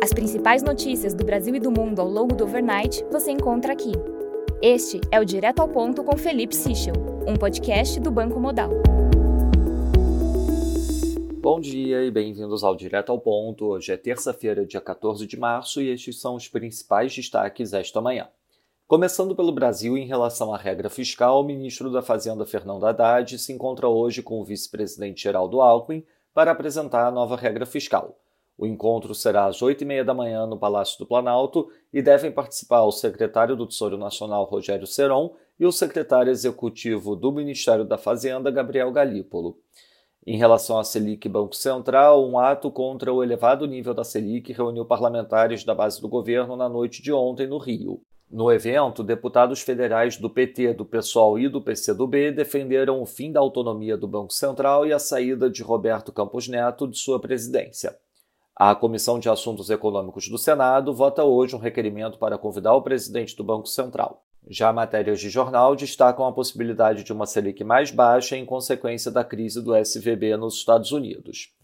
As principais notícias do Brasil e do mundo ao longo do overnight você encontra aqui. Este é o Direto ao Ponto com Felipe Sichel, um podcast do Banco Modal. Bom dia e bem-vindos ao Direto ao Ponto. Hoje é terça-feira, dia 14 de março, e estes são os principais destaques esta manhã. Começando pelo Brasil, em relação à regra fiscal, o ministro da Fazenda Fernando Haddad se encontra hoje com o vice-presidente Geraldo Alckmin para apresentar a nova regra fiscal. O encontro será às 8h30 da manhã no Palácio do Planalto e devem participar o secretário do Tesouro Nacional, Rogério Seron, e o secretário executivo do Ministério da Fazenda, Gabriel Galípolo. Em relação à Selic Banco Central, um ato contra o elevado nível da Selic reuniu parlamentares da base do governo na noite de ontem no Rio. No evento, deputados federais do PT, do PSOL e do PCdoB defenderam o fim da autonomia do Banco Central e a saída de Roberto Campos Neto de sua presidência. A Comissão de Assuntos Econômicos do Senado vota hoje um requerimento para convidar o presidente do Banco Central. Já matérias de jornal destacam a possibilidade de uma Selic mais baixa em consequência da crise do SVB nos Estados Unidos.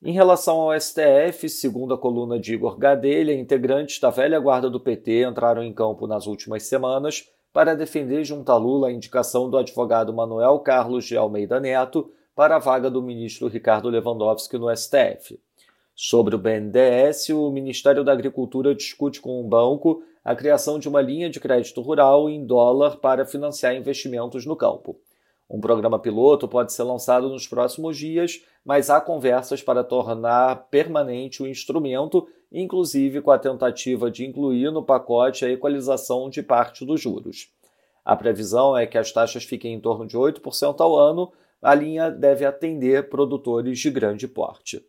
Em relação ao STF, segundo a coluna de Igor Gadelha, integrantes da velha guarda do PT entraram em campo nas últimas semanas para defender junto a Lula a indicação do advogado Manuel Carlos de Almeida Neto para a vaga do ministro Ricardo Lewandowski no STF. Sobre o BNDES, o Ministério da Agricultura discute com o banco a criação de uma linha de crédito rural em dólar para financiar investimentos no campo. Um programa piloto pode ser lançado nos próximos dias, mas há conversas para tornar permanente o instrumento, inclusive com a tentativa de incluir no pacote a equalização de parte dos juros. A previsão é que as taxas fiquem em torno de 8% ao ano, a linha deve atender produtores de grande porte.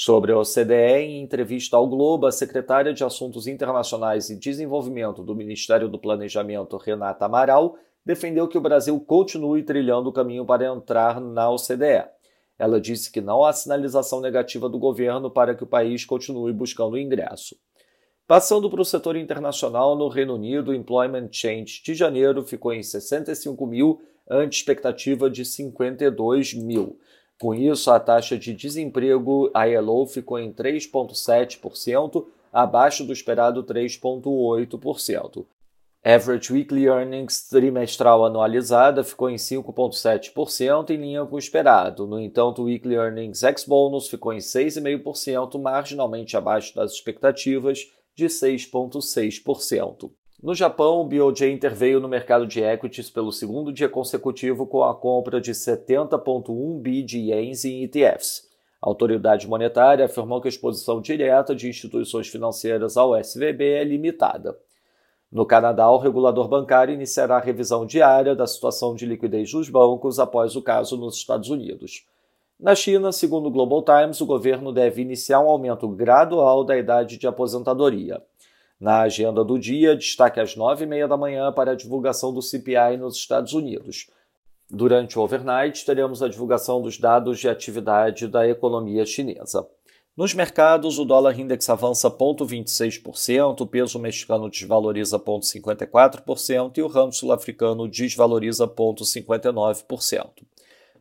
Sobre a OCDE, em entrevista ao Globo, a secretária de Assuntos Internacionais e Desenvolvimento do Ministério do Planejamento, Renata Amaral, defendeu que o Brasil continue trilhando o caminho para entrar na OCDE. Ela disse que não há sinalização negativa do governo para que o país continue buscando o ingresso. Passando para o setor internacional, no Reino Unido, o Employment Change de janeiro ficou em 65 mil, ante expectativa de 52 mil. Com isso, a taxa de desemprego ILO ficou em 3,7%, abaixo do esperado 3,8%. Average Weekly Earnings trimestral anualizada ficou em 5,7%, em linha com o esperado. No entanto, o Weekly Earnings ex-bônus ficou em 6,5%, marginalmente abaixo das expectativas de 6,6%. No Japão, o BOJ interveio no mercado de equities pelo segundo dia consecutivo com a compra de 70,1 bi de ienes em ETFs. A autoridade monetária afirmou que a exposição direta de instituições financeiras ao SVB é limitada. No Canadá, o regulador bancário iniciará a revisão diária da situação de liquidez dos bancos após o caso nos Estados Unidos. Na China, segundo o Global Times, o governo deve iniciar um aumento gradual da idade de aposentadoria. Na agenda do dia, destaque às nove e meia da manhã para a divulgação do CPI nos Estados Unidos. Durante o overnight, teremos a divulgação dos dados de atividade da economia chinesa. Nos mercados, o dólar index avança 0,26%, o peso mexicano desvaloriza 0,54% e o ramo sul-africano desvaloriza 0,59%.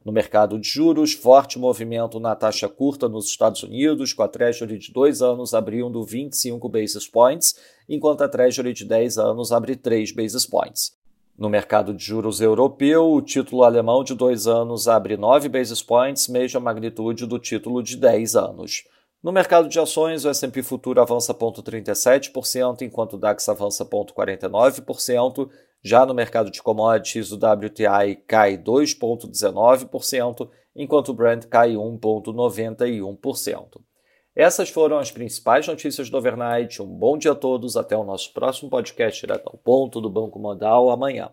No mercado de juros, forte movimento na taxa curta nos Estados Unidos, com a Treasury de 2 anos abrindo 25 basis points, enquanto a Treasury de 10 anos abre 3 basis points. No mercado de juros europeu, o título alemão de 2 anos abre 9 basis points, mesma magnitude do título de 10 anos. No mercado de ações, o S&P Futuro avança 0,37%, enquanto o DAX avança 0,49%, já no mercado de commodities, o WTI cai 2,19%, enquanto o Brent cai 1,91%. Essas foram as principais notícias do overnight. Um bom dia a todos. Até o nosso próximo podcast direto ao ponto do Banco Modal amanhã.